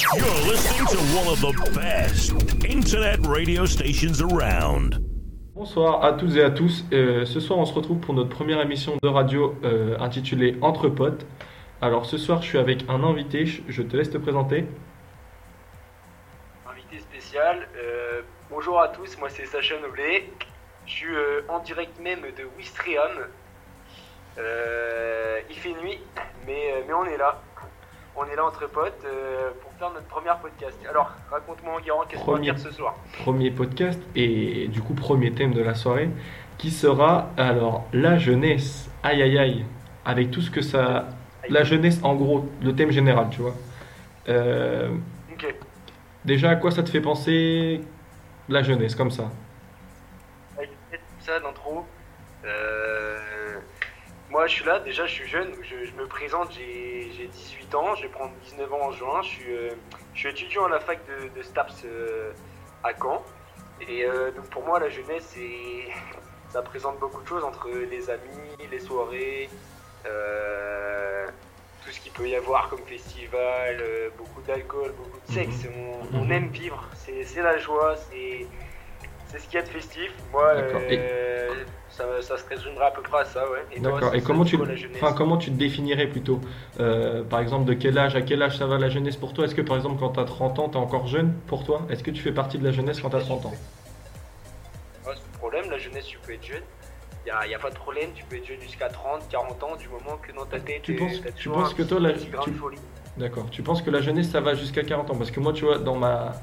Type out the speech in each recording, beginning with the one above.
You're listening to one of the best internet radio stations around. Bonsoir à toutes et à tous. Euh, ce soir, on se retrouve pour notre première émission de radio euh, intitulée Entre potes. Alors, ce soir, je suis avec un invité. Je te laisse te présenter. invité spécial. Euh, bonjour à tous, moi c'est Sacha Noblet. Je suis euh, en direct même de Wistriam. Euh, il fait nuit, mais, mais on est là. On est là entre potes euh, pour faire notre première podcast. Alors, raconte-moi, Guérin, qu'est-ce qu'on va Premier. faire ce soir? Premier podcast et du coup, premier thème de la soirée qui sera alors la jeunesse. Aïe aïe aïe. Avec tout ce que ça. La jeunesse, en gros, le thème général, tu vois. Euh, Ok. déjà, à quoi ça te fait penser la jeunesse, comme ça? Ça d'intro. Euh, moi, je suis là, déjà, je suis jeune, je, je me présente, j'ai j'ai 18 ans, je vais prendre 19 ans en juin, je suis, euh, je suis étudiant à la fac de, de STAPS euh, à Caen. Et euh, donc, pour moi, la jeunesse, c'est- ça présente beaucoup de choses entre les amis, les soirées, tout ce qu'il peut y avoir comme festival, beaucoup d'alcool, beaucoup de sexe. On, on Mhm. aime vivre, c'est c'est la joie, c'est c'est ce qu'il y a de festif. Moi, D'accord. euh, ça, ça se résumera à peu près à ça, ouais. Et D'accord. Et comment tu, enfin, comment tu te définirais plutôt Euh, Par exemple, de quel âge à quel âge ça va la jeunesse pour toi? Est-ce que par exemple, quand tu as 30 ans, tu es encore jeune pour toi? Est-ce que tu fais partie de la jeunesse quand tu as 30 ans? Ouais, c'est le problème, la jeunesse, tu peux être jeune. Il n'y a, pas de problème, tu peux être jeune jusqu'à 30, 40 ans, du moment que dans ta tête, Tu penses, tu penses que toi, la, tu-. D'accord. Tu penses que la jeunesse, ça va jusqu'à 40 ans? Parce que moi, tu vois, dans ma,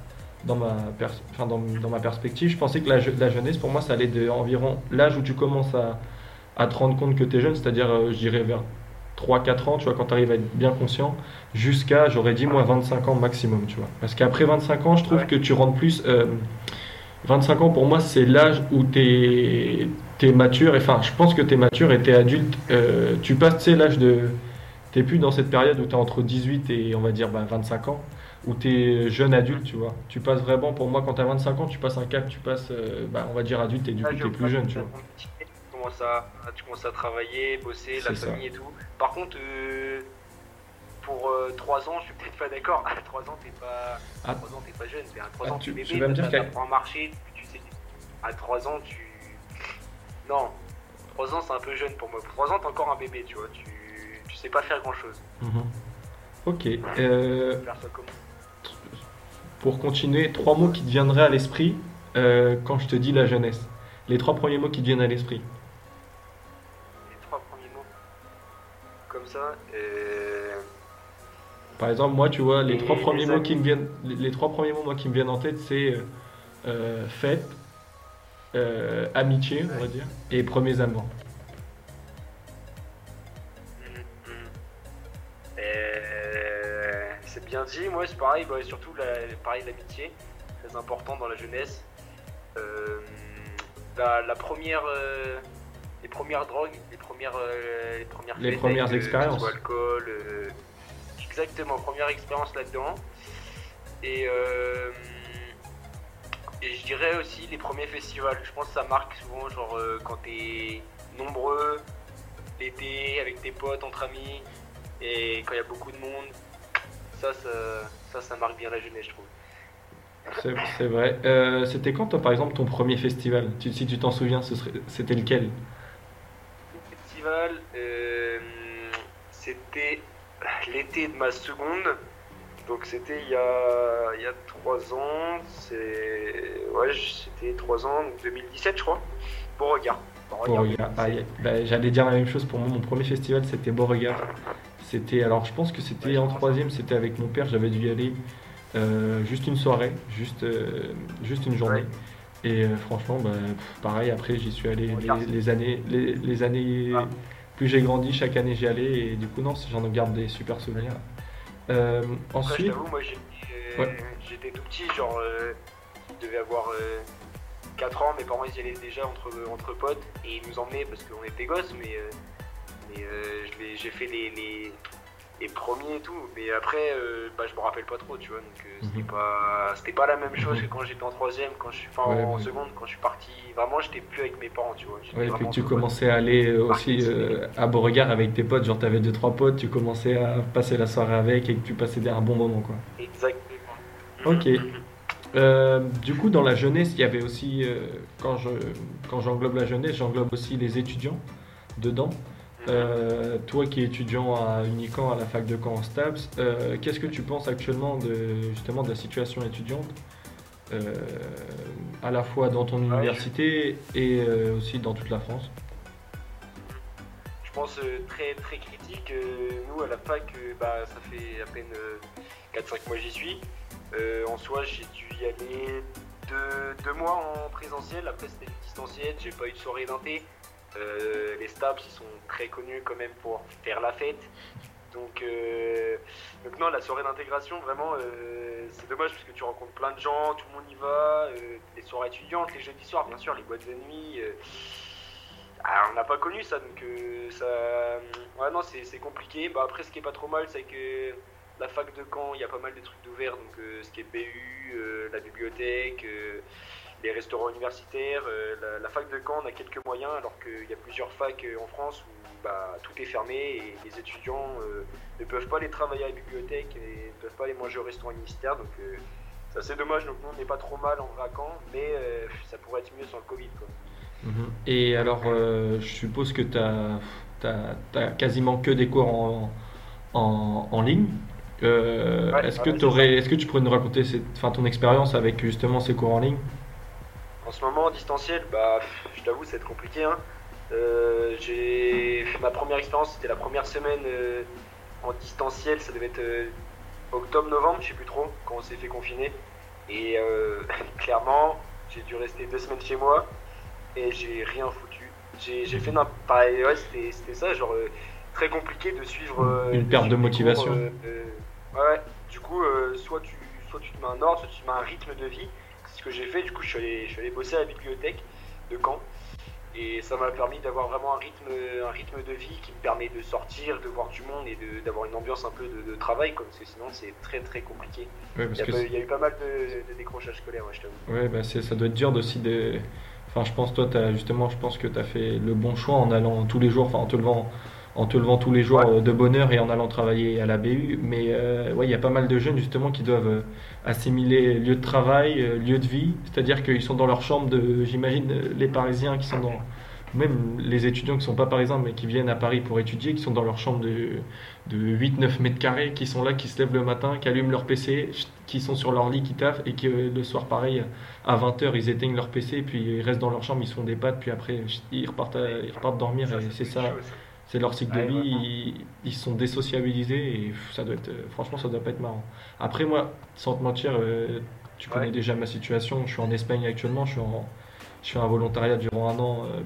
dans ma, pers- enfin, dans, dans ma perspective, je pensais que la, je- la jeunesse, pour moi, ça allait de environ l'âge où tu commences à, à te rendre compte que tu es jeune, c'est-à-dire, euh, je dirais, vers 3-4 ans, tu vois, quand tu arrives à être bien conscient, jusqu'à, j'aurais dit, moi, 25 ans maximum, tu vois. Parce qu'après 25 ans, je trouve Ouais. que tu rentres plus... euh, 25 ans, pour moi, c'est l'âge où tu es, mature. Et, Enfin, je pense que tu es mature et tu es adulte. Euh, tu passes, tu sais, l'âge de... T'es plus dans cette période où tu es entre 18 et on va dire bah, 25 ans, où tu es jeune adulte, tu vois. Tu passes vraiment, pour moi, quand tu as 25 ans, tu passes un cap, tu passes, euh, bah, on va dire adulte et du Là, coup, tu es plus jeune, tu vois. Tu commences à, tu commences à travailler, bosser, la C'est ça. famille et tout. Par contre, euh, pour 3 ans, je suis peut-être pas d'accord. À 3 ans, t'es pas, Ah. 3 ans, t'es pas jeune. À 3 Ah, ans, tu- es tu bébé, vas me dire t'as- qu'à- t'apprends à marcher, tu sais. À 3 ans, tu. Non, 3 ans, c'est un peu jeune pour moi. Pour 3 ans, t'es encore un bébé, tu vois. Tu, tu sais pas faire grand chose. Mhm. Ok. euh, Faire ça comment pour continuer, trois mots qui te viendraient à l'esprit euh, quand je te dis la jeunesse. Les trois premiers mots qui te viennent à l'esprit. Les trois premiers mots. Comme ça. Euh... Par exemple, moi, tu vois, les Et trois les premiers mots qui me viennent, les, les trois premiers mots moi, qui me viennent en tête, c'est euh, euh, fête, amitié, on va dire, et premiers amours. C'est bien dit, moi c'est pareil, bah, surtout la, pareil l'amitié, très important dans la jeunesse. Euh, la, la première, euh, les premières drogues, les premières, euh, les premières, Les fêtes premières avec, euh, expériences. alcool, exactement, première expérience là-dedans. Et, et je dirais aussi les premiers festivals. Je pense que ça marque souvent, genre quand t'es nombreux, l'été, avec tes potes, entre amis, et quand il y a beaucoup de monde. Ça, ça, ça, ça marque bien la jeunesse, je trouve. C'est vrai. Euh, C'était quand, toi, par exemple, ton premier festival? Tu- Si tu t'en souviens, c'était lequel? Le festival, euh, c'était l'été de ma seconde. Donc c'était il y a, il y a 3 ans. Ouais, c'était 3 ans, donc 2017 je crois. Bon regard. Beauregard. Ah, bah, J'allais dire la même chose pour moi. Mon premier festival, c'était Beauregard. C'était, alors je pense que c'était en troisième, c'était avec mon père. J'avais dû y aller euh, juste une soirée, juste, euh, juste une journée. Et euh, franchement, bah, pff, pareil. Après, j'y suis allé les, années, les, les années. Ah. Plus j'ai grandi, chaque année j'y allais et du coup non, j'en garde des super souvenirs. Après, ensuite, t'avoue, moi j'étais Ouais. tout petit, genre je devais avoir euh, 4 ans, mes parents ils y allaient déjà entre, entre potes et ils nous emmenaient parce qu'on était gosses, mais, euh, euh, j'ai fait les, les, et premier et tout. Mais après, euh, bah, je me rappelle pas trop, tu vois. Donc euh, c'était pas, c'était pas la même chose que quand j'étais en troisième, quand je suis, enfin Ouais, en ouais. seconde, quand je suis parti. Vraiment, j'étais plus avec mes parents, tu vois. Ouais, puis que tu commençais à aller euh, aussi à Beauregard avec tes potes, genre t'avais deux trois potes, tu commençais à passer la soirée avec et que tu passais un bon moment quoi. Exactement. Ok. Euh, du coup, dans la jeunesse, il y avait aussi, euh, quand je, quand j'englobe la jeunesse, j'englobe aussi les étudiants dedans. Euh, toi qui es étudiant à Unicamp, à la fac de Caen en STAPS, euh, qu'est-ce que tu penses actuellement de, justement de la situation étudiante euh, à la fois dans ton Ouais, université et euh, aussi dans toute la France? Je pense très très critique. Nous à la fac, bah, ça fait à peine 4-5 mois que j'y suis. En soi, j'ai dû y aller deux, deux mois en présentiel. Après, c'était du distanciel. J'ai pas eu de soirée d'inté. Euh, les STAPS, ils sont très connus quand même pour faire la fête. Donc, euh, non, la soirée d'intégration, vraiment, euh, c'est dommage parce que tu rencontres plein de gens, tout le monde y va. les soirées étudiantes, les jeudis soirs, bien sûr, les boîtes de nuit. ah, on n'a pas connu ça, donc ça. Ouais, non, c'est compliqué. Bah, après, ce qui est pas trop mal, c'est que la fac de Caen, il y a pas mal de trucs d'ouvert, donc ce qui est BU, la bibliothèque, les restaurants universitaires. euh, la, la fac de Caen, on a quelques moyens, alors qu'il y a plusieurs facs euh, en France où bah, tout est fermé et les étudiants euh, ne peuvent pas aller travailler à la bibliothèque et ne peuvent pas aller manger au restaurant universitaire. Donc, c'est assez dommage. Donc, nous, on n'est pas trop mal en vrai à Caen, mais ça pourrait être mieux sans le Covid. Quoi. Mhm. Et alors, euh, je suppose que tu as, quasiment que des cours en, en, en ligne. Euh, Ouais, est-ce, que tu pourrais nous raconter cette, ton expérience avec justement ces cours en ligne? En ce moment, en distanciel, bah, je t'avoue, ça va être compliqué. hein. Euh, j'ai ma première expérience, c'était la première semaine euh, en distanciel. Ça devait être euh, octobre-novembre, je sais plus trop, quand on s'est fait confiner. Et clairement, j'ai dû rester deux semaines chez moi et j'ai rien foutu. J'ai fait n'importe pareil, ouais, c'était ça, genre très compliqué de suivre. Une perte de motivation. cours, ouais, du coup, soit, tu, soit tu te mets un ordre, soit tu te mets un rythme de vie. C'est ce que j'ai fait, du coup, je suis allé, je suis allé bosser à la bibliothèque de Caen. Et ça m'a permis d'avoir vraiment un rythme, un rythme de vie qui me permet de sortir, de voir du monde et de- d'avoir une ambiance un peu de, de travail, quoi, parce que sinon c'est très très compliqué. Ouais, Il parce y, a que pas- c'est- il y a eu pas mal de, de décrochages scolaires, ouais, je t'avoue. ouais, bah, ça doit être dur aussi de. Enfin, je pense toi, t'as, justement, je pense que tu as fait le bon choix en allant tous les jours, enfin, en te levant, en te levant tous les jours Ouais. euh, de bonne heure et en allant travailler à la BU. Mais euh, ouais, il y a pas mal de jeunes justement qui doivent euh, assimiler lieu de travail, lieu de vie. C'est-à-dire qu'ils sont dans leur chambre de, j'imagine, les Parisiens qui sont dans, même les étudiants qui sont pas parisiens mais qui viennent à Paris pour étudier, qui sont dans leur chambre de, de 8-9 mètres carrés, qui sont là, qui se lèvent le matin, qui allument leur PC, qui sont sur leur lit, qui taffent et qui le soir pareil à 20h ils éteignent leur PC puis ils restent dans leur chambre, ils se font des pâtes puis après ils repartent, à- ils repartent dormir et c'est ça. C'est leur cycle de vie, ils, ils sont désociabilisés et ça doit être, euh, franchement ça doit pas être marrant. Après moi, sans te mentir, euh, tu connais Ouais. déjà ma situation, je suis en Espagne actuellement, je suis en, je fais un volontariat durant un an euh,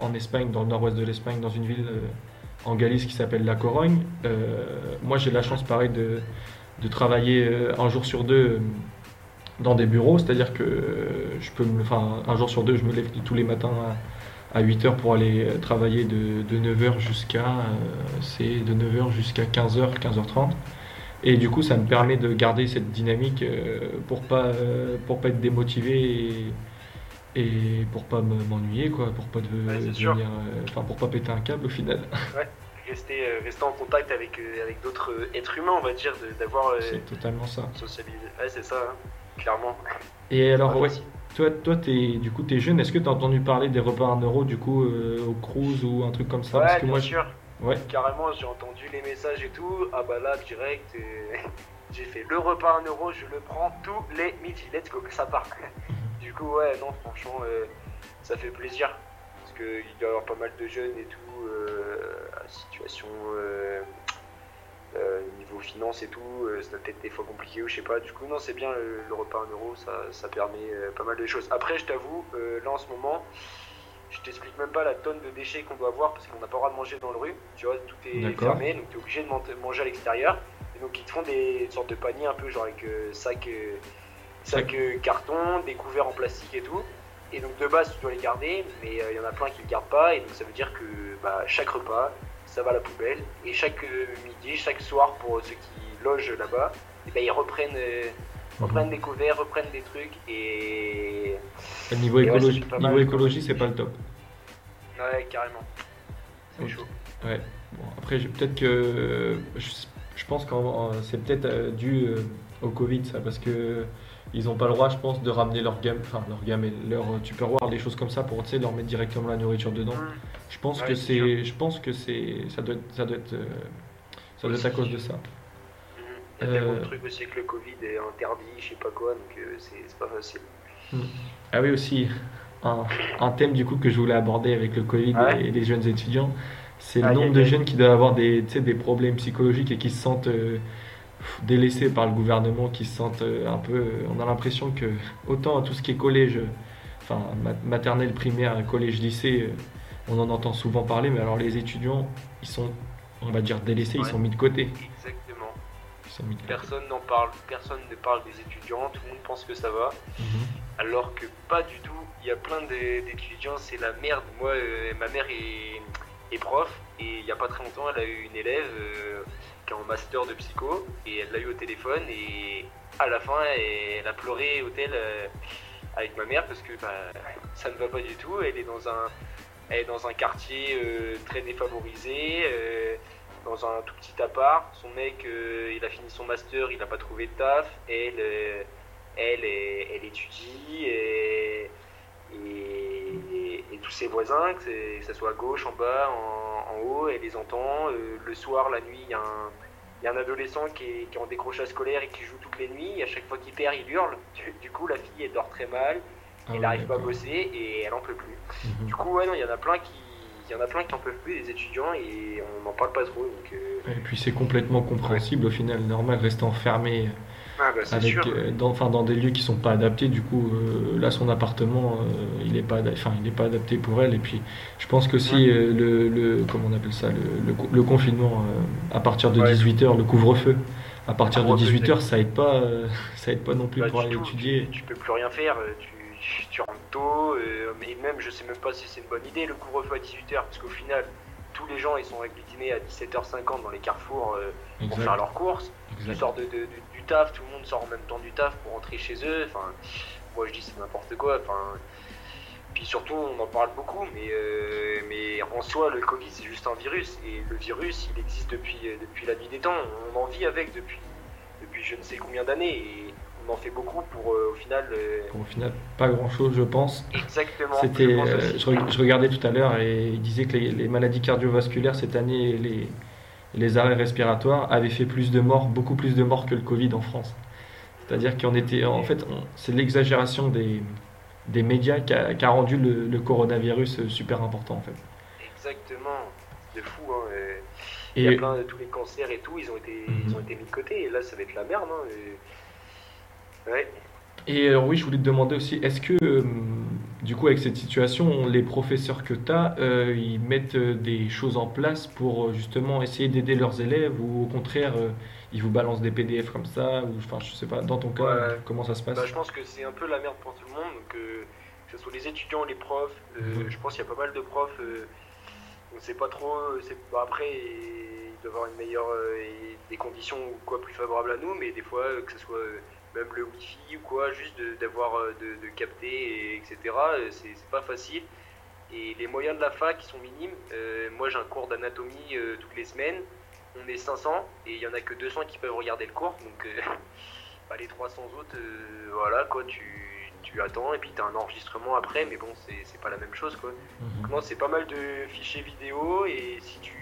en Espagne, dans le nord-ouest de l'Espagne, dans une ville euh, en Galice qui s'appelle La Corogne. Moi j'ai la chance pareil de, de travailler un jour sur deux dans des bureaux, c'est-à-dire que je peux me, enfin, un jour sur deux, je me lève tous les matins à, 8h pour aller travailler de, de 9h jusqu'à euh, c'est de 9h jusqu'à 15h, 15h30. Et du coup, ça me permet de garder cette dynamique euh, pour pas euh, pour pas être démotivé et, et pour pas me- m'ennuyer quoi, pour pas de, Ouais, devenir, enfin pour pas péter un câble au final. Rester, euh, rester en contact avec, avec d'autres êtres humains, on va dire, d'avoir euh, C'est totalement ça. socialisé. Ouais, c'est ça, hein, clairement. Et alors Ouais, ouais. Toi toi du coup t'es jeune, est-ce que t'as entendu parler des repas à 1 euro du coup euh, au cruise ou un truc comme ça? Ouais, Parce que bien moi sûr. ouais. Carrément, j'ai entendu les messages et tout. Ah bah là, direct, euh, j'ai fait le repas à 1 euro, je le prends tous les midis. Let's go, ça part. du coup, ouais, non, franchement, euh, ça fait plaisir. Parce qu'il doit y avoir pas mal de jeunes et tout, à situation euh, niveau finance et tout, euh, ça doit être des fois compliqué ou je sais pas. Du coup, non, c'est bien le, le repas 1 euro, ça, ça permet euh, pas mal de choses. Après, je t'avoue, euh, là en ce moment, je t'explique même pas la tonne de déchets qu'on doit avoir parce qu'on n'a pas le droit de manger dans le rue. Tu vois, tout est fermé, donc tu es obligé de man- manger à l'extérieur. Et donc ils te font des sortes de paniers un peu genre avec sac, sac carton, des couverts en plastique et tout. Et donc de base tu dois les garder, mais il y en a plein qui ne le gardent pas. Et donc ça veut dire que bah, chaque repas, ça va à la poubelle. Et chaque euh, midi, chaque soir, pour ceux qui logent là-bas, eh ben, ils reprennent, euh, Mhm. reprennent des couverts, reprennent des trucs. Et Et niveau Et écologie, c'est pas niveau écologie, c'est pas le top. ouais, carrément. C'est chaud. Ouais. Bon, après, peut-être que je, je pense que c'est peut-être euh, dû euh, au Covid, ça, parce que ils n'ont pas le droit, je pense, de ramener leur gamme, enfin leur gamme et leur euh, Tupperware, des choses comme ça, pour leur mettre directement la nourriture dedans. Je pense Ouais, que c'est je pense que c'est, ça doit être, ça doit être, euh, ça doit être à cause de ça. Il y a tellement Euh, de trucs aussi que le Covid est interdit, je sais pas quoi, donc euh, c'est c'est pas facile. Ah oui aussi, un, un thème du coup que je voulais aborder avec le Covid Ouais. et les jeunes étudiants, c'est le Aïe, nombre de jeunes qui doivent avoir des, tu sais, des problèmes psychologiques et qui se sentent euh, délaissés par le gouvernement, qui se sentent euh, un peu... On a l'impression que autant tout ce qui est collège, euh, enfin ma- maternelle, primaire, collège, lycée, euh, on en entend souvent parler, mais alors les étudiants, ils sont, on va dire, délaissés, ils sont mis de côté. Exactement. Ils sont mis de côté. Personne n'en parle, personne ne parle des étudiants, tout le monde pense que ça va. Mhm. Alors que pas du tout, il y a plein d'étudiants, c'est la merde. Moi, euh, ma mère est, est prof et il n'y a pas très longtemps, elle a eu une élève euh, qui est en master de psycho et elle l'a eu au téléphone et à la fin, elle a pleuré au tel euh, avec ma mère parce que bah, ça ne va pas du tout. Elle est dans un, elle est dans un quartier euh, très défavorisé. euh, dans un tout petit appart, son mec, il a fini son master, il n'a pas trouvé de taf. Elle, elle, étudie et, et, tous ses voisins, que, que ce soit à gauche, en bas, en haut, elle les entend. Euh, le soir, la nuit, il y, a un- il y a un adolescent qui est, qui est en décrochage scolaire et qui joue toutes les nuits. Et à chaque fois qu'il perd, il hurle. Du, du coup, la fille, elle dort très mal, Ah elle oui, n'arrive pas à bosser et elle en peut plus. Mhm. Du coup, ouais, il y en a plein qui. Il y en a plein qui en peuvent plus, des étudiants, et on n'en parle pas trop. Donc, euh, Et puis c'est complètement compréhensible au final, normal, rester enfermé. Ah, bah, avec euh, dans, enfin, dans des lieux qui sont pas adaptés du coup euh, là son appartement euh, il est pas enfin il est pas adapté pour elle. Et puis je pense qu'aussi euh, le, le comment on appelle ça le, le, le confinement à partir de Ouais. 18h le couvre-feu à partir de couvre-feu, 18h ça aide pas ça aide pas non plus Bah, pour aller tout, étudier. Tu, tu peux plus rien faire, tu, tu rentres tôt, mais même je sais même pas si c'est une bonne idée le couvre-feu à 18h, parce qu'au final, tous les gens ils sont agglutinés à 17h50 dans les carrefours euh, pour faire leurs courses. Tu sors de, de- de- du taf, tout le monde sort en même temps du taf pour rentrer chez eux. Enfin, moi je dis c'est n'importe quoi. Enfin, puis surtout on en parle beaucoup, mais, euh, mais en soi le Covid c'est juste un virus et le virus il existe depuis, euh, depuis la nuit des temps. On en vit avec depuis, depuis je ne sais combien d'années et on en fait beaucoup pour euh, au final. euh, Pour au final pas grand chose je pense exactement. C'était, je regardais tout à l'heure et il disait que les, les maladies cardiovasculaires cette année, les, les arrêts respiratoires avaient fait plus de morts, beaucoup plus de morts que le Covid en France. C'est-à-dire qu'on était, en fait, c'est l'exagération des, des médias qui a, qui a rendu le, le coronavirus euh, super important en fait. Exactement. De fou. Hein, et- Il y a plein de tous les cancers et tout, ils ont été, Mhm. ils ont été mis de côté et là ça va être la merde. Hein, et- Ouais. Et alors oui, je voulais te demander aussi, est-ce que euh, du coup avec cette situation, les professeurs que tu as, ils mettent euh, des choses en place pour euh, justement essayer d'aider leurs élèves ou au contraire, euh, ils vous balancent des PDF comme ça ou enfin je sais pas, dans ton cas, Ouais. comment ça se passe? Bah, je pense que c'est un peu la merde pour tout le monde, euh, que ce soit les étudiants, les profs. euh, Mhm. Je pense qu'il y a pas mal de profs. euh, on sait pas trop. euh, bah, après, ils doivent avoir une meilleure euh, et des conditions ou quoi plus favorables à nous, mais des fois euh, que ce soit euh, même le wifi ou quoi, juste de- d'avoir de, de capter, et etc. C'est pas facile. Et les moyens de la fac ils sont minimes. Moi j'ai un cours d'anatomie toutes les semaines. On est 500 et il y en a que 200 qui peuvent regarder le cours. Donc bah, les 300 autres, euh, voilà quoi, tu, tu attends et puis tu as un enregistrement après, mais bon, c'est pas la même chose quoi. Mhm. Donc, non, c'est pas mal de fichiers vidéo et si tu,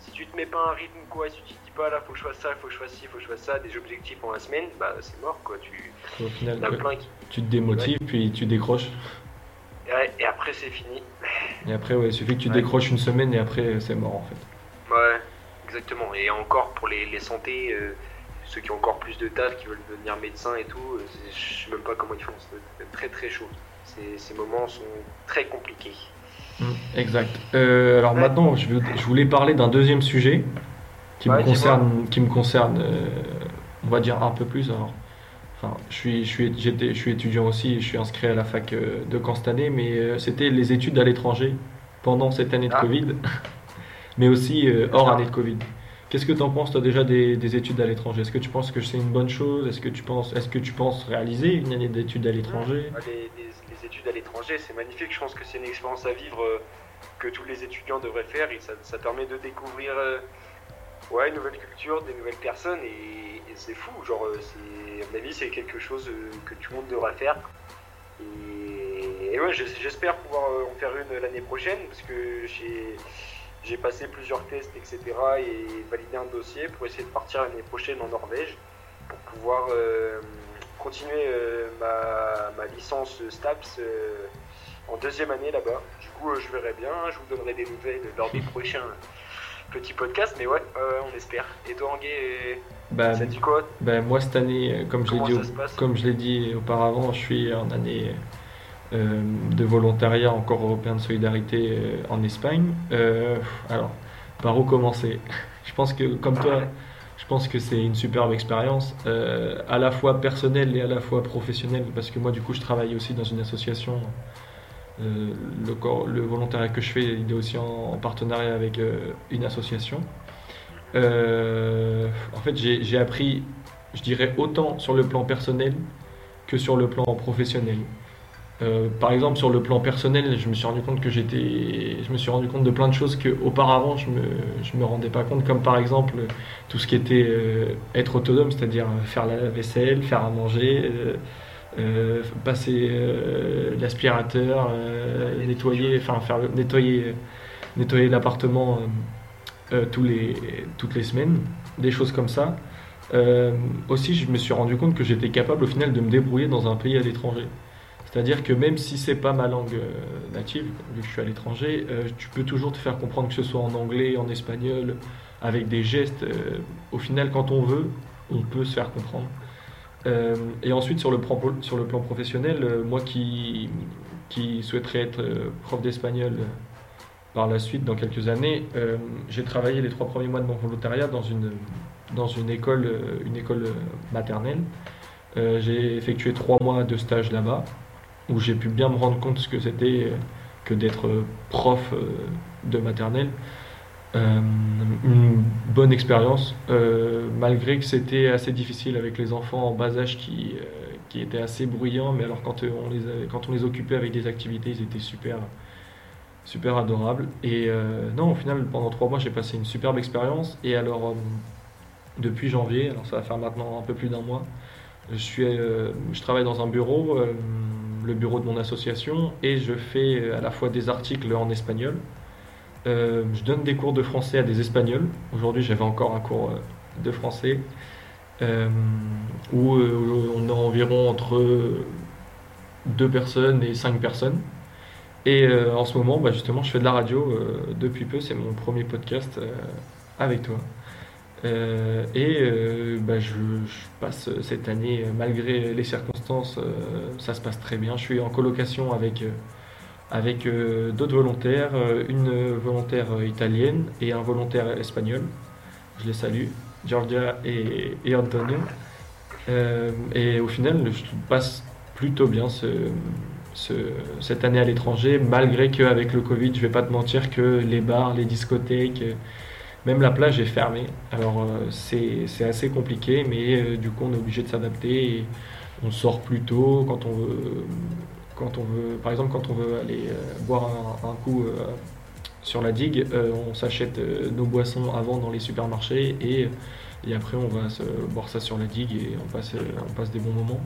si tu te mets pas un rythme quoi, si tu te dis pas là, faut que je fasse ça, faut que je fasse ci, faut que je fasse ça, des objectifs en la semaine, bah c'est mort quoi. Tu, Au final, plein qui. tu te démotives puis tu décroches. Ouais, et après c'est fini. Et après, ouais, il suffit que tu Ouais. décroches une semaine et après c'est mort en fait. Ouais, exactement. Et encore pour les, les santé, euh, ceux qui ont encore plus de taf, qui veulent devenir médecins et tout, euh, je sais même pas comment ils font. C'est très très chaud. Ces, ces moments sont très compliqués. Mm, Exact. Euh, alors Ouais. maintenant, je, veux- je voulais parler d'un deuxième sujet qui me Ouais, concerne, qui me concerne, euh, on va dire un peu plus. Alors, enfin, je suis, je suis, j'étais, je suis étudiant aussi, je suis inscrit à la fac euh, de Caen cette année, mais c'était les études à l'étranger pendant cette année de Ah. Covid. mais aussi hors année de Covid. Qu'est-ce que tu en penses toi déjà des, études à l'étranger? Est-ce que tu penses que c'est une bonne chose? Est-ce que tu penses, est-ce que tu penses réaliser une année d'études à l'étranger? Études à l'étranger, c'est magnifique. Je pense que c'est une expérience à vivre euh, que tous les étudiants devraient faire et ça, permet de découvrir euh, ouais, une nouvelle culture, des nouvelles personnes et, c'est fou. Genre, euh, à mon avis, c'est quelque chose que tout le monde devrait faire. Et, ouais, j'espère pouvoir en faire une l'année prochaine parce que j'ai j'ai passé plusieurs tests, etc. et validé un dossier pour essayer de partir l'année prochaine en Norvège pour pouvoir continuer euh, ma, licence STAPS euh, en deuxième année là-bas. Du coup, je verrai bien, je vous donnerai des nouvelles lors des prochains petits podcasts, mais ouais, on espère. Et toi, Anguay, bah, ça dit quoi bah, Moi, cette année, comme je l'ai dit, comme je l'ai dit auparavant, je suis en année euh, de volontariat encore européen de solidarité euh, en Espagne. Euh, alors, par où commencer? Je pense que, comme toi, pense que c'est une superbe expérience, à la fois personnelle et à la fois professionnelle, parce que moi, du coup, je travaille aussi dans une association. le, le, volontariat que je fais, il est aussi en, partenariat avec une association. en fait, j'ai appris, je dirais, autant sur le plan personnel que sur le plan professionnel. Euh, par exemple, sur le plan personnel, je me suis rendu compte que j'étais, je me suis rendu compte de plein de choses que auparavant je me, je me rendais pas compte, comme par exemple tout ce qui était euh, être autonome, c'est-à-dire faire la vaisselle, faire à manger, euh, passer l'aspirateur, nettoyer, enfin faire nettoyer, nettoyer l'appartement tous les, toutes les semaines, des choses comme ça. aussi, je me suis rendu compte que j'étais capable au final de me débrouiller dans un pays à l'étranger. C'est-à-dire que même si c'est pas ma langue euh, native, vu que je suis à l'étranger, euh, tu peux toujours te faire comprendre que ce soit en anglais, en espagnol, avec des gestes. Euh, au final, quand on veut, on peut se faire comprendre. et ensuite, sur le, plan, professionnel, moi qui, souhaiterais être prof d'espagnol par la suite, dans quelques années, j'ai travaillé les trois premiers mois de mon volontariat dans une école, une école maternelle. j'ai effectué trois mois de stage là-bas où j'ai pu bien me rendre compte ce que c'était euh, que d'être euh, prof euh, de maternelle. une bonne expérience, malgré que c'était assez difficile avec les enfants en bas âge qui, qui étaient assez bruyants, mais alors quand on, les quand on les occupait avec des activités, ils étaient super, super adorables. Et non, au final, pendant trois mois, j'ai passé une superbe expérience. Et alors, depuis janvier, ça va faire maintenant un peu plus d'un mois, je, suis, je travaille dans un bureau le bureau de mon association et je fais euh, à la fois des articles en espagnol. Euh, je donne des cours de français à des espagnols. Aujourd'hui, j'avais encore un cours euh, de français où on a environ entre deux personnes et cinq personnes. Et en ce moment, bah, justement, je fais de la radio depuis peu. C'est mon premier podcast avec toi. Euh, et euh, bah, je, passe cette année, malgré les circonstances, euh, ça se passe très bien. Je suis en colocation avec, avec d'autres volontaires, une volontaire italienne et un volontaire espagnol. Je les salue, Giorgia et, Antonio. et au final, je passe plutôt bien ce, ce, cette année à l'étranger, malgré qu'avec le Covid, je vais pas te mentir que les bars, les discothèques, même la plage est fermée. Alors euh, c'est assez compliqué, mais euh, du coup on est obligé de s'adapter et on sort plus tôt quand on veut. Quand on veut, par exemple, quand on veut aller euh, boire un, coup sur la digue, on s'achète nos boissons avant dans les supermarchés et, et après on va se, boire ça sur la digue et on passe, on passe des bons moments.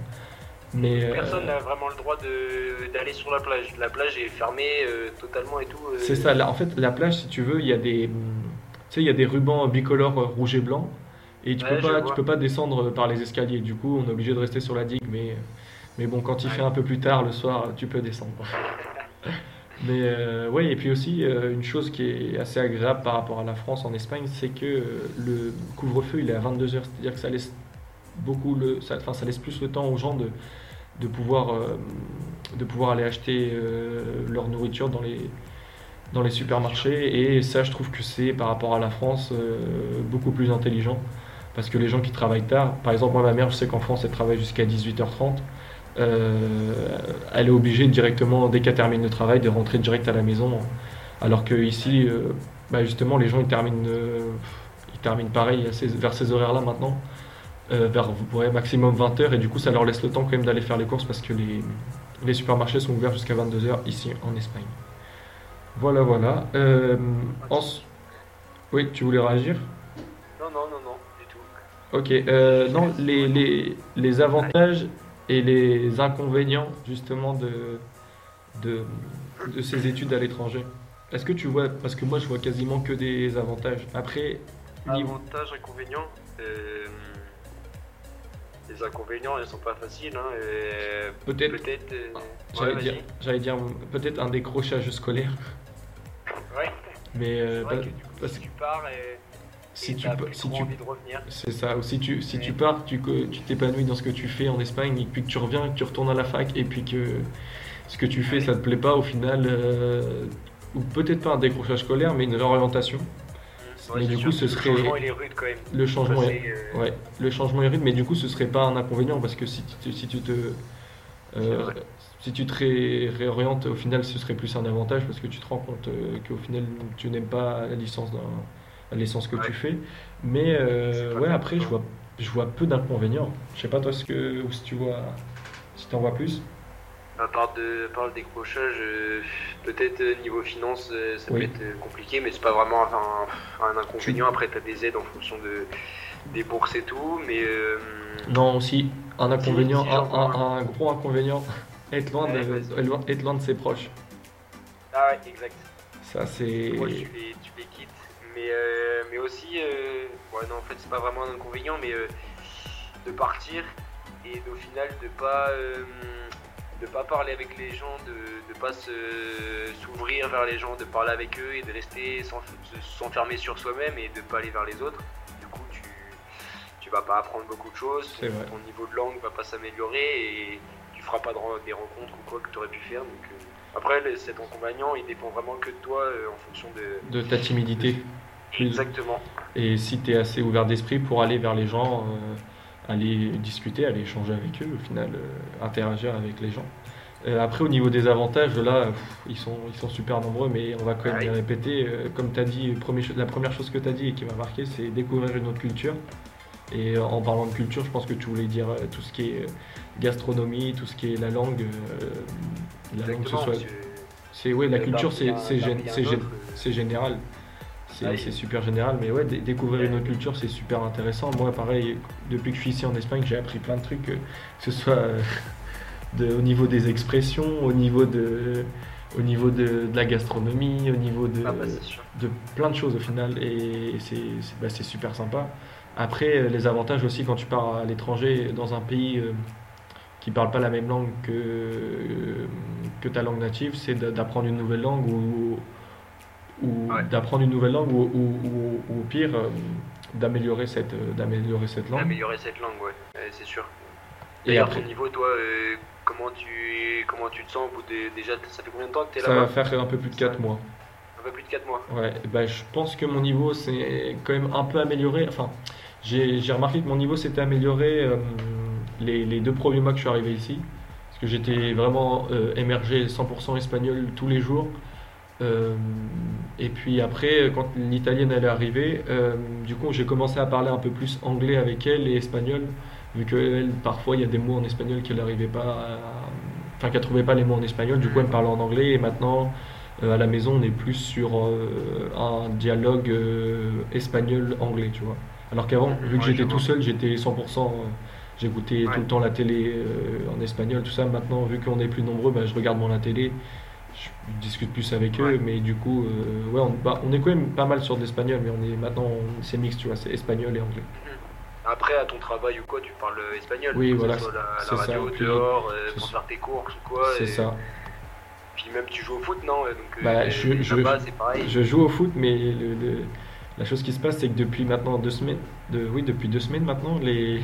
Mais, Personne n'a vraiment le droit d'aller sur la plage. La plage est fermée totalement et tout. C'est ça. en fait, la plage, si tu veux, il y a des sais, il y a des rubans bicolores euh, rouge et blanc. Et tu peux pas, tu peux pas descendre par les escaliers. Du coup, on est obligé de rester sur la digue. Mais, mais bon, quand il fait un peu plus tard le soir, tu peux descendre. mais euh, ouais, et puis aussi euh, une chose qui est assez agréable par rapport à la France en Espagne, c'est que le couvre-feu il est à 22 h c'est-à-dire que ça laisse beaucoup le, ça, ça laisse plus le temps aux gens de, de pouvoir, de pouvoir aller acheter leur nourriture dans les dans les supermarchés. Et ça, je trouve que c'est, par rapport à la France, euh, beaucoup plus intelligent. Parce que les gens qui travaillent tard, par exemple, moi, ma mère, je sais qu'en France, elle travaille jusqu'à 18h30. Euh, elle est obligée directement, dès qu'elle termine le travail, de rentrer direct à la maison. Alors que ici, euh, bah justement, les gens ils terminent, ils terminent pareil vers ces horaires-là maintenant, vers ouais, maximum 20h, et du coup, ça leur laisse le temps quand même d'aller faire les courses parce que les, les supermarchés sont ouverts jusqu'à 22h ici en Espagne. Voilà, voilà. Euh, en- Oui, tu voulais réagir? Non, non, non, non, du tout. Ok, euh, non, les, les, les avantages et les inconvénients justement de, de, de ces études à l'étranger. Est-ce que tu vois, parce que moi je vois quasiment que des avantages. Après, niveau... Avantages, inconvénients. euh, les inconvénients, ils sont pas faciles. Hein, euh, peut-être, Peut-être. euh, j'allais ouais, dire, vas-y. j'allais dire peut-être un décrochage scolaire. Mais euh, bah, que du coup, parce si que tu pars et, si tu, si tu, envie de revenir. c'est ça. Ou si tu, si tu pars, tu t'épanouis dans ce que tu fais en Espagne, et puis que tu reviens, que tu retournes à la fac, et puis que ce que tu fais, ça te plaît pas, au final, euh, ou peut-être pas un décrochage scolaire, mais une réorientation. Ouais, Mais du sûr coup, ce serait- Le changement, il est rude quand même. Le changement est, euh, ouais, le changement est rude, mais du coup, ce serait pas un inconvénient parce que si tu, si tu te, euh. Si tu te ré- réorientes, au final, ce serait plus un avantage parce que tu te rends compte euh, qu'au final, tu n'aimes pas la licence licence que Ouais. tu fais. Mais euh, ouais, après, je vois, je vois peu d'inconvénients. Je sais pas toi ce que, ou si tu vois, si t'en vois plus. À part, de, à part le décrochage, euh, peut-être euh, niveau finance, euh, ça Oui. peut être compliqué, mais c'est pas vraiment un, un inconvénient. Après, tu as des aides en fonction de, des bourses et tout, mais Non, aussi un inconvénient, si, un, j'en vois un- un gros inconvénient, être loin, Ouais, de, être loin- être loin de ses proches. ah ouais, exact. Ça, c'est. Moi, tu les, tu les quittes. Mais, euh, mais aussi, euh, ouais, non, en fait, c'est pas vraiment un inconvénient, mais euh, de partir et au final de pas, de pas parler avec les gens, de, de pas s'ouvrir vers les gens, de parler avec eux et de rester se- s'enfermer sur soi-même et de pas aller vers les autres. Du coup, tu, tu vas pas apprendre beaucoup de choses, ton niveau de langue va pas s'améliorer et feras pas de des rencontres ou quoi que tu aurais pu faire. Donc, euh, après, cet inconvénient, il dépend vraiment que de toi euh, en fonction de. de ta timidité. Exactement. Et si tu es assez ouvert d'esprit pour aller vers les gens, euh, aller discuter, aller échanger avec eux, au final, euh, interagir avec les gens. Euh, après, au niveau des avantages, là, pff, ils, sont, ils sont super nombreux, mais on va quand même Ah les répéter. Comme tu as dit, la première chose que tu as dit et qui m'a marqué, c'est découvrir une autre culture. Et euh, en parlant de culture, je pense que tu voulais dire euh, tout ce qui est euh, gastronomie, tout ce qui est la langue. la langue, que ce soit. C'est ouais, la culture, c'est gén- général. C'est Ah super général, mais ouais, dé- découvrir une autre culture, c'est super intéressant. Moi, pareil, depuis que je suis ici en Espagne, j'ai appris plein de trucs, que ce soit de- au niveau des expressions, au niveau de, au niveau de, de la gastronomie, au niveau de, Ah bah, de plein de choses au final, et c'est- bah, c'est super sympa. Après, euh, les avantages aussi quand tu pars à l'étranger, dans un pays euh, qui parle pas la même langue que, euh, que ta langue native, c'est d'a- d'apprendre une nouvelle langue ou, ou Ouais. d'apprendre une nouvelle langue ou, ou- au pire d'améliorer cette, d'améliorer cette langue. Améliorer cette langue, ouais, c'est sûr. Et après, ton niveau, toi, euh, comment, tu, comment tu te sens au bout de. Déjà, ça fait combien de temps que tu es ça va faire un peu plus de 4 mois. Un peu plus de 4 mois. Ouais, bah, je pense que mon niveau s'est quand même un peu amélioré. Enfin, j'ai remarqué que mon niveau s'était amélioré euh, les, deux premiers mois que je suis arrivé ici. Parce que j'étais vraiment euh, émergé 100% espagnol tous les jours. Euh, et puis après, quand l'italienne elle est arrivée, euh, du coup j'ai commencé à parler un peu plus anglais avec elle et espagnol, vu que elle, parfois il y a des mots en espagnol qu'elle n'arrivait pas à... Enfin qu'elle trouvait pas les mots en espagnol, du coup elle me parlait en anglais et maintenant à la maison on est plus sur un dialogue espagnol-anglais, tu vois. Alors qu'avant, vu que j'étais tout seul, j'étais 100%... euh, J'écoutais tout le temps la télé euh, en espagnol, tout ça. Maintenant, vu qu'on est plus nombreux, bah, je regarde moins la télé, je discute plus avec eux, mais du coup, euh, ouais, on, bah, on est quand même pas mal sur de l'espagnol, mais on est maintenant, c'est mixte, tu vois, c'est espagnol et anglais. Après, à ton travail ou quoi, tu parles espagnol Oui, voilà, soit la, la c'est ça. radio, Puis- dehors, euh, pour ça. faire tes courses ou quoi. C'est et- ça. Puis même tu joues au foot, non Donc, euh, Bah, je- je-. Je joue au foot, mais le- le- la chose qui se passe, c'est que depuis maintenant deux semaines, de, oui, depuis deux semaines maintenant, les,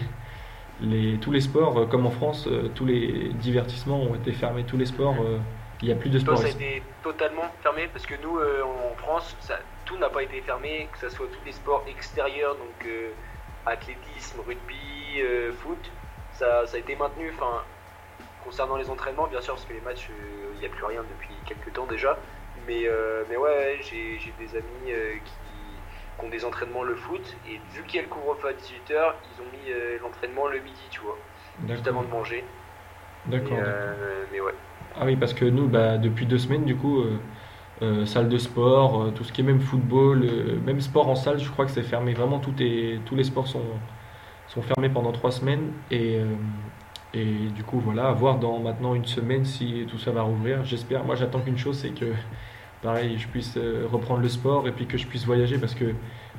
les, tous les sports, euh, comme en France, euh, tous les divertissements ont été fermés, tous les sports, euh, il n'y a plus de Toi, sport. ça a été totalement fermé parce que nous, euh, en France, ça, tout n'a pas été fermé, que ce soit tous les sports extérieurs, donc euh, athlétisme, rugby, foot, ça, ça a été maintenu. Enfin, concernant les entraînements, bien sûr, parce que les matchs, il n'y a plus rien depuis quelques temps déjà. Mais, mais ouais, j'ai des amis qui, qui ont des entraînements le foot. Et vu qu'il y a le couvre-feu à 18h, ils ont mis euh, l'entraînement le midi, tu vois, juste avant de manger. D'accord. Mais, euh, mais ouais. Ah oui, parce que nous, bah, depuis deux semaines, du coup, euh, salle de sport, tout ce qui est même football, même sport en salle, je crois que c'est fermé. Vraiment, tout est, tous les sports sont, sont fermés pendant trois semaines. Et, et du coup, voilà, à voir dans maintenant une semaine si tout ça va rouvrir. J'espère. Moi, j'attends qu'une chose, c'est que, pareil, je puisse euh, reprendre le sport et puis que je puisse voyager. Parce que,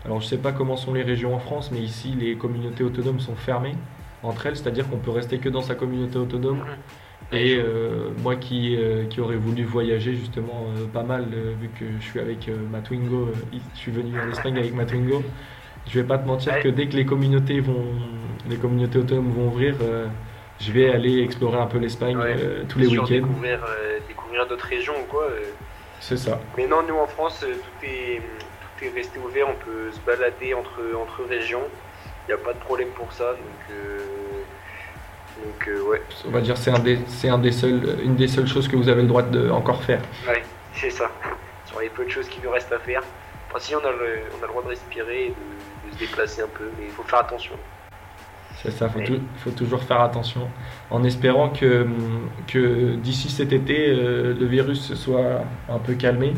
alors, je sais pas comment sont les régions en France, mais ici, les communautés autonomes sont fermées entre elles, c'est-à-dire qu'on peut rester que dans sa communauté autonome. Et euh, moi qui, euh, qui aurais voulu voyager justement euh, pas mal, vu que je suis avec ma Twingo, je suis venu en Espagne avec ma Twingo, je vais pas te mentir que dès que les communautés vont, les communautés autonomes vont ouvrir, je vais aller explorer un peu l'Espagne Ouais. tous les week-ends. Découvrir, découvrir d'autres régions ou quoi. C'est ça. Mais non, nous en France, euh, tout est, tout est resté ouvert. On peut se balader entre, entre régions. Il n'y a pas de problème pour ça. Donc, euh, donc euh, ouais. On va dire c'est un des, c'est un des seuls, une des seules choses que vous avez le droit de encore faire. Ouais, c'est ça. Sur les peu de choses qui nous restent à faire. Enfin, si on a le, on a le droit de respirer et de, de se déplacer un peu, mais il faut faire attention. C'est ça, faut, Ouais. tou- faut toujours faire attention, en espérant que, que d'ici cet été, euh, le virus soit un peu calmé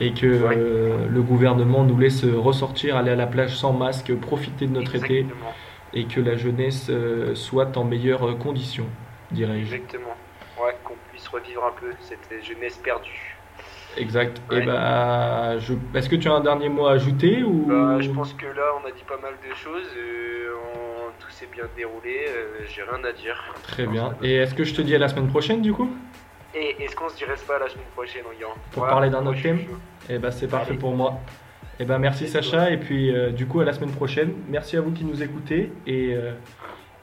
et que Ouais. euh, le gouvernement nous laisse ressortir, aller à la plage sans masque, profiter de notre été et que la jeunesse euh, soit en meilleures conditions, dirais-je. Exactement. Ouais, qu'on puisse revivre un peu cette jeunesse perdue. Exact. Ouais. Et bah, je... est-ce que tu as un dernier mot à ajouter ou? Bah, je pense que là, on a dit pas mal de choses. on- s'est bien déroulé. euh, J'ai rien à dire. Très bien. Et est-ce que je te dis à la semaine prochaine du coup? Et est-ce qu'on se dirait pas la semaine prochaine, Yann Pour parler d'un autre thème. Eh ben, c'est parfait Allez. pour moi. Eh ben, merci Sacha, et puis euh, du coup à la semaine prochaine. Merci à vous qui nous écoutez, et euh,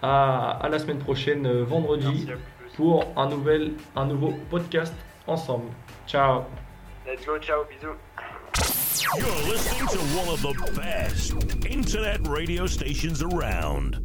à, à la semaine prochaine, euh, vendredi, à pour un, nouvel, un nouveau podcast ensemble. Ciao Let's go, ciao, bisous. You're listening to one of the best internet radio stations around.